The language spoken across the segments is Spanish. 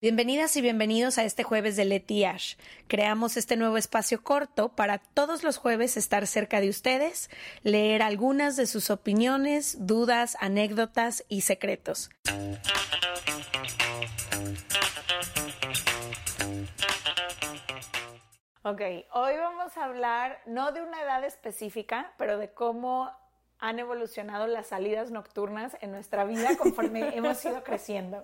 Bienvenidas y bienvenidos a este jueves de Leti Ash. Creamos este nuevo espacio corto para todos los jueves estar cerca de ustedes, leer algunas de sus opiniones, dudas, anécdotas y secretos. Ok, hoy vamos a hablar no de una edad específica, pero de cómo han evolucionado las salidas nocturnas en nuestra vida conforme hemos ido creciendo.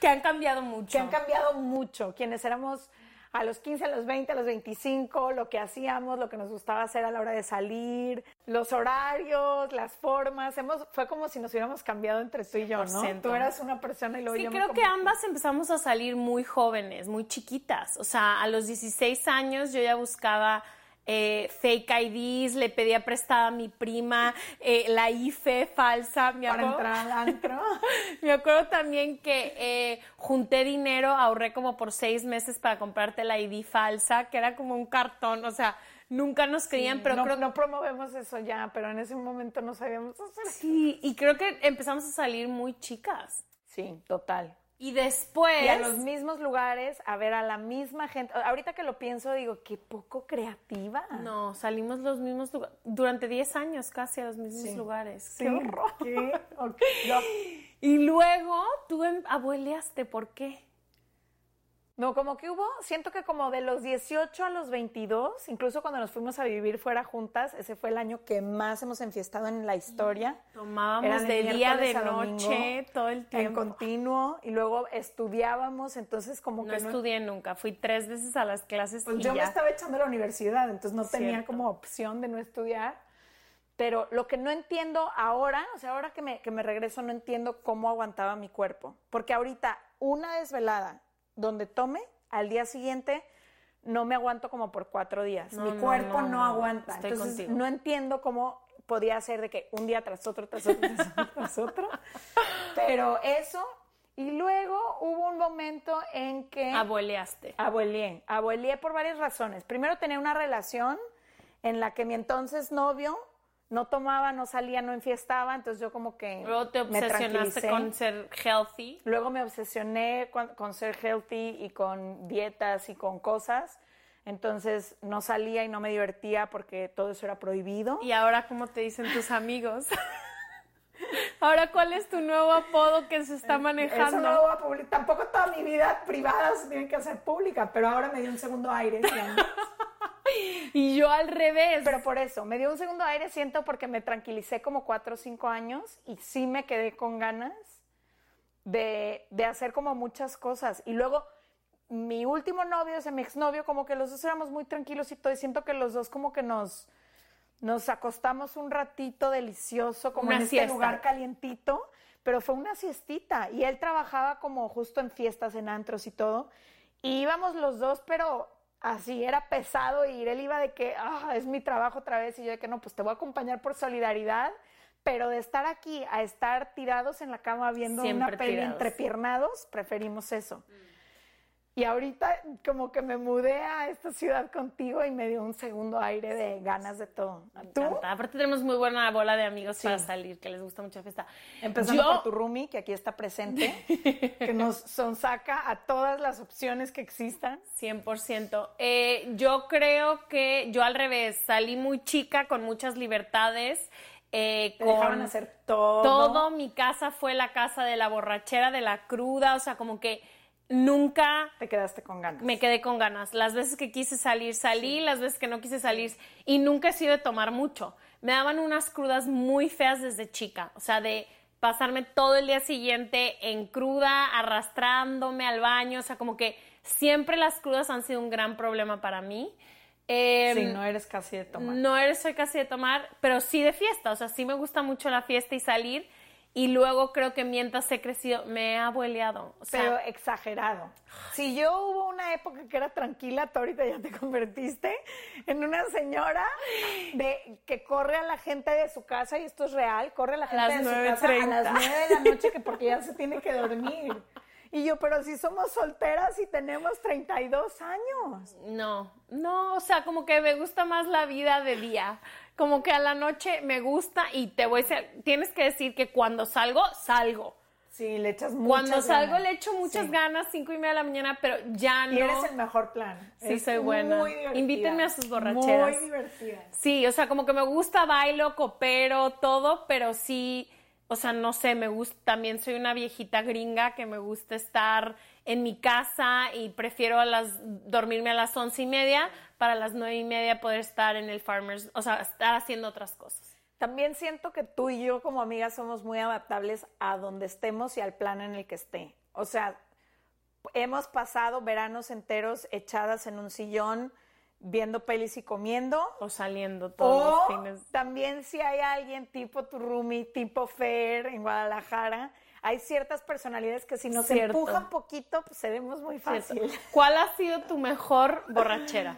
Que han cambiado mucho. Que han cambiado mucho. Quienes éramos a los 15, a los 20, a los 25, lo que hacíamos, lo que nos gustaba hacer a la hora de salir, los horarios, las formas, hemos, fue como si nos hubiéramos cambiado entre tú y yo, ¿no? Tú eras una persona y luego sí, yo creo que ambas empezamos a salir muy jóvenes, muy chiquitas. O sea, a los 16 años yo ya buscaba eh, fake IDs, le pedía prestada a mi prima eh, la IFE falsa. Me Para entrar al antro. me acuerdo también que eh, junté dinero, ahorré como por seis meses para comprarte la ID falsa, que era como un cartón, o sea, nunca nos creían, pero no, creo no promovemos eso ya, pero en ese momento no sabíamos hacer. Sí, y creo que empezamos a salir muy chicas. Sí, total. Y después. Y a los mismos lugares, a ver a la misma gente. Ahorita que lo pienso, digo, qué poco creativa. No, salimos los mismos lugares. Durante 10 años casi a los mismos lugares. Sí. Qué horror. Y luego tú abueleaste, ¿por qué? No, como que hubo, siento que como de los 18 a los 22, incluso cuando nos fuimos a vivir fuera juntas, ese fue el año que más hemos enfiestado en la historia. Tomábamos de, día, de noche, todo el tiempo. En continuo, y luego estudiábamos, entonces como no que estudié nunca, fui tres veces a las clases Pues y yo ya. me estaba echando a la universidad, entonces no tenía como opción de no estudiar. Pero lo que no entiendo ahora, o sea, ahora que me, que me regreso, no entiendo cómo aguantaba mi cuerpo. Porque ahorita, una desvelada donde tome, al día siguiente no me aguanto como por cuatro días. No, Mi no, cuerpo no, no, no. aguanta. Estoy Entonces contigo. no entiendo cómo podía ser de que un día tras otro, tras otro, tras otro, tras otro. Pero eso, y luego hubo un momento en que... Abueleaste. Abueleé. Abueleé por varias razones. Primero tenía una relación en la que mi entonces novio no tomaba, no salía, no enfiestaba, entonces yo como que Luego te obsesionaste con ser healthy. Luego me obsesioné con, con ser healthy y con dietas y con cosas. Entonces no salía y no me divertía porque todo eso era prohibido. Y ahora, ¿cómo te dicen tus amigos? ahora, ¿cuál es tu nuevo apodo que se está manejando? Eso no lo voy a publicar. Tampoco toda mi vida privada se tiene que hacer pública, pero ahora me dio un segundo aire. Y yo al revés. Pero por eso, me dio un segundo aire, siento, porque me tranquilicé como cuatro o cinco años y sí me quedé con ganas de, de hacer como muchas cosas. Y luego, mi último novio, o sea, mi exnovio, como que los dos éramos muy tranquilos y todo, y siento que los dos como que nos, nos acostamos un ratito delicioso, como Una en este lugar calientito, pero fue una siestita. Y él trabajaba como justo en fiestas, en antros y todo. Y íbamos los dos, pero así era pesado ir. Él iba de que, ah, es mi trabajo otra vez. Y yo de que no, pues te voy a acompañar por solidaridad. Pero de estar aquí a estar tirados en la cama viendo Siempre una peli tirados. entrepiernados, preferimos eso. Y ahorita como que me mudé a esta ciudad contigo y me dio un segundo aire de ganas de todo. ¿Tú? Aparte tenemos muy buena bola de amigos para salir, que les gusta mucho la fiesta. Empezando Yo- por tu roomie, que aquí está presente, que nos sonsaca a todas las opciones que existan. 100%. Eh, yo creo que yo al revés, salí muy chica con muchas libertades. eh, Te con dejaban hacer todo. todo. Mi casa fue la casa de la borrachera, de la cruda, o sea, como que nunca Te quedaste con ganas. me quedé con ganas. Las veces que quise salir, salí, las veces que no quise salir. Y nunca he sido de tomar mucho. Me daban unas crudas muy feas desde chica. O sea, de pasarme todo el día siguiente en cruda, arrastrándome al baño. O sea, como que siempre las crudas han sido un gran problema para mí. Eh, Sí, no eres casi de tomar. no eres soy casi de tomar, pero sí de fiesta. O sea, sí me gusta mucho la fiesta y salir. Y luego creo que mientras he crecido, me he abueleado. O sea, pero exagerado. Si yo hubo una época que era tranquila, tú ahorita ya te convertiste en una señora de que corre a la gente de su casa, y esto es real, corre a la gente de su casa a 9:30. las 9 de la noche que porque ya se tiene que dormir. Y yo, pero si somos solteras y tenemos 32 años. No, no, o sea, como que me gusta más la vida de día. Como que a la noche me gusta y te voy a decir, tienes que decir que cuando salgo, salgo. Sí, le echas muchas Cuando salgo ganas. le echo muchas Sí. ganas, cinco y media de la mañana, pero ya no. Y eres el mejor plan. Sí, Es soy buena. Muy divertida. Invítenme a sus borracheras. Muy divertida. Sí, o sea, como que me gusta, bailo, coopero, todo, pero sí, o sea, no sé, me gusta, también soy una viejita gringa que me gusta estar en mi casa y prefiero dormirme a las once y media para las nueve y media poder estar en el Farmers, o sea, estar haciendo otras cosas. También siento que tú y yo como amigas somos muy adaptables a donde estemos y al plan en el que esté. O sea, hemos pasado veranos enteros echadas en un sillón viendo pelis y comiendo. O saliendo todos los fines. también si hay alguien tipo tu roomie, tipo Fer en Guadalajara, hay ciertas personalidades que si nos Cierto. empujan poquito, pues cedemos muy fácil. ¿Cuál ha sido tu mejor borrachera?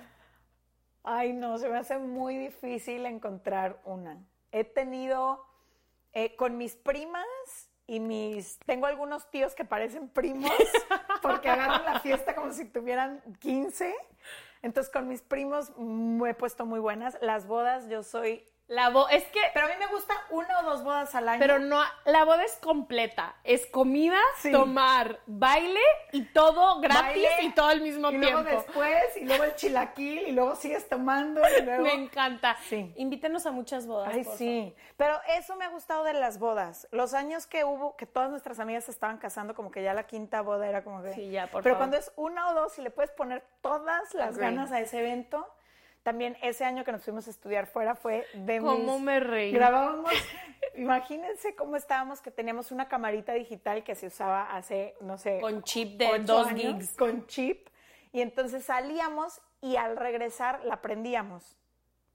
Ay, no, se me hace muy difícil encontrar una. He tenido eh, con mis primas y mis... Tengo algunos tíos que parecen primos porque agarran la fiesta como si tuvieran 15. Entonces con mis primos me he puesto muy buenas. Las bodas yo soy... La bo es que Pero a mí me gusta una o dos bodas al año. Pero no, la boda es completa. Es comida, Sí. tomar, baile y todo gratis Baile, y todo al mismo y tiempo. luego después, y luego el chilaquil, y luego sigues tomando, y luego... Me encanta. Sí. Invítenos a muchas bodas. Ay, por sí. Pero eso me ha gustado de las bodas. Los años que hubo, que todas nuestras amigas se estaban casando, como que ya la quinta boda era como que. Sí, ya, por Pero favor. cuando es una o dos y le puedes poner todas las ganas a ese evento. También ese año que nos fuimos a estudiar fuera fue de ¿Cómo mis- me reí? Grabábamos, imagínense cómo estábamos, que teníamos una camarita digital que se usaba hace, no sé, Con chip de dos años, gigs. Con chip. Y entonces salíamos y al regresar la prendíamos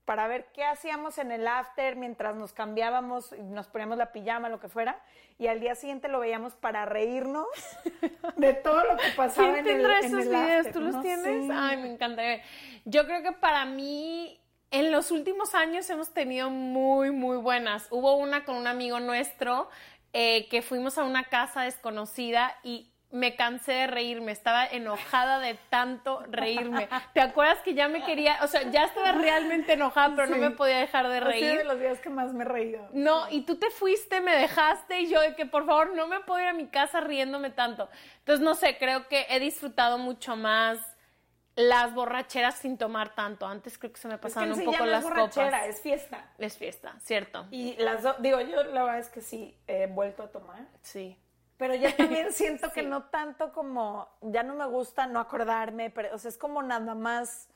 para ver qué hacíamos en el after mientras nos cambiábamos, y nos poníamos la pijama, lo que fuera, y al día siguiente lo veíamos para reírnos de todo lo que pasaba ¿Quién en el, tendrá en esos el videos? after, ¿Tú los no tienes? sé. Ay, me encantaría. Yo creo que para mí, en los últimos años hemos tenido muy, muy buenas. Hubo una con un amigo nuestro eh, que fuimos a una casa desconocida y me cansé de reírme, estaba enojada de tanto reírme. ¿Te acuerdas que ya me quería, o sea, ya estaba realmente enojada, pero no me podía dejar de reír? de los días que más me he reído. No, y tú te fuiste, me dejaste y yo de que por favor no me puedo ir a mi casa riéndome tanto. Entonces, no sé, creo que he disfrutado mucho más las borracheras sin tomar tanto. Antes creo que se me Es que pasaban un poco las es borrachera, copas. es fiesta. Es fiesta, cierto. Y las dos, digo, yo la verdad es que sí he vuelto a tomar. Sí. Pero ya también siento que no tanto como, ya no me gusta no acordarme, pero, o sea, es como nada más,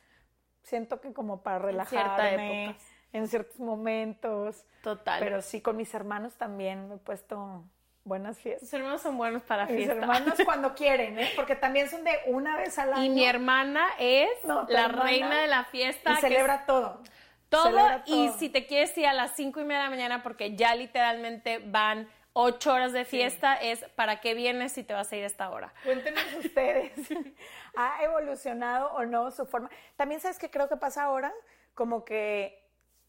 siento que como para relajarme época. en ciertos momentos. Total. Pero sí, con mis hermanos también me he puesto buenas Tus fiestas. hermanos son buenos para Mis fiesta. hermanos cuando quieren, ¿eh? Porque también son de una vez al año. Y mi hermana es No, la hermana reina de la fiesta. y que celebra todo. todo Celebra y si te quieres ir a las cinco y media de la mañana porque ya literalmente van ocho horas de fiesta, es para qué vienes si te vas a ir a esta hora. Cuéntenos ustedes, ¿ha evolucionado o no su forma? También sabes que creo que pasa ahora, como que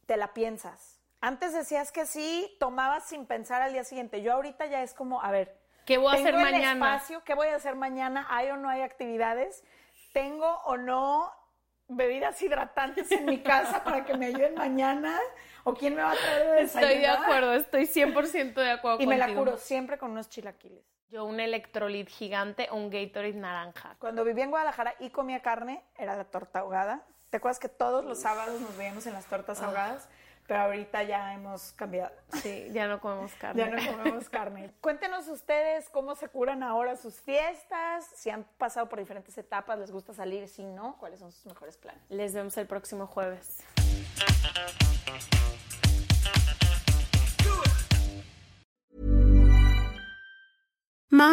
te la piensas. Antes decías que sí, tomabas sin pensar al día siguiente. Yo ahorita ya es como, a ver, ¿Qué voy a ¿tengo hacer el mañana? espacio? ¿Qué voy a hacer mañana? ¿Hay o no hay actividades? ¿Tengo o no bebidas hidratantes en mi casa para que me ayuden mañana? ¿O quién me va a traer de Estoy de desayunar? acuerdo, estoy 100% de acuerdo Y me la curo siempre con unos chilaquiles. Yo un electrolit gigante o un Gatorade naranja. Cuando vivía en Guadalajara y comía carne, era la torta ahogada. ¿Te acuerdas que todos los sábados nos veíamos en las tortas ahogadas? Pero ahorita ya hemos cambiado. Sí, ya no comemos carne. Ya no comemos carne. Cuéntenos ustedes cómo se curan ahora sus fiestas, si han pasado por diferentes etapas, les gusta salir, si no, cuáles son sus mejores planes. Les vemos el próximo jueves.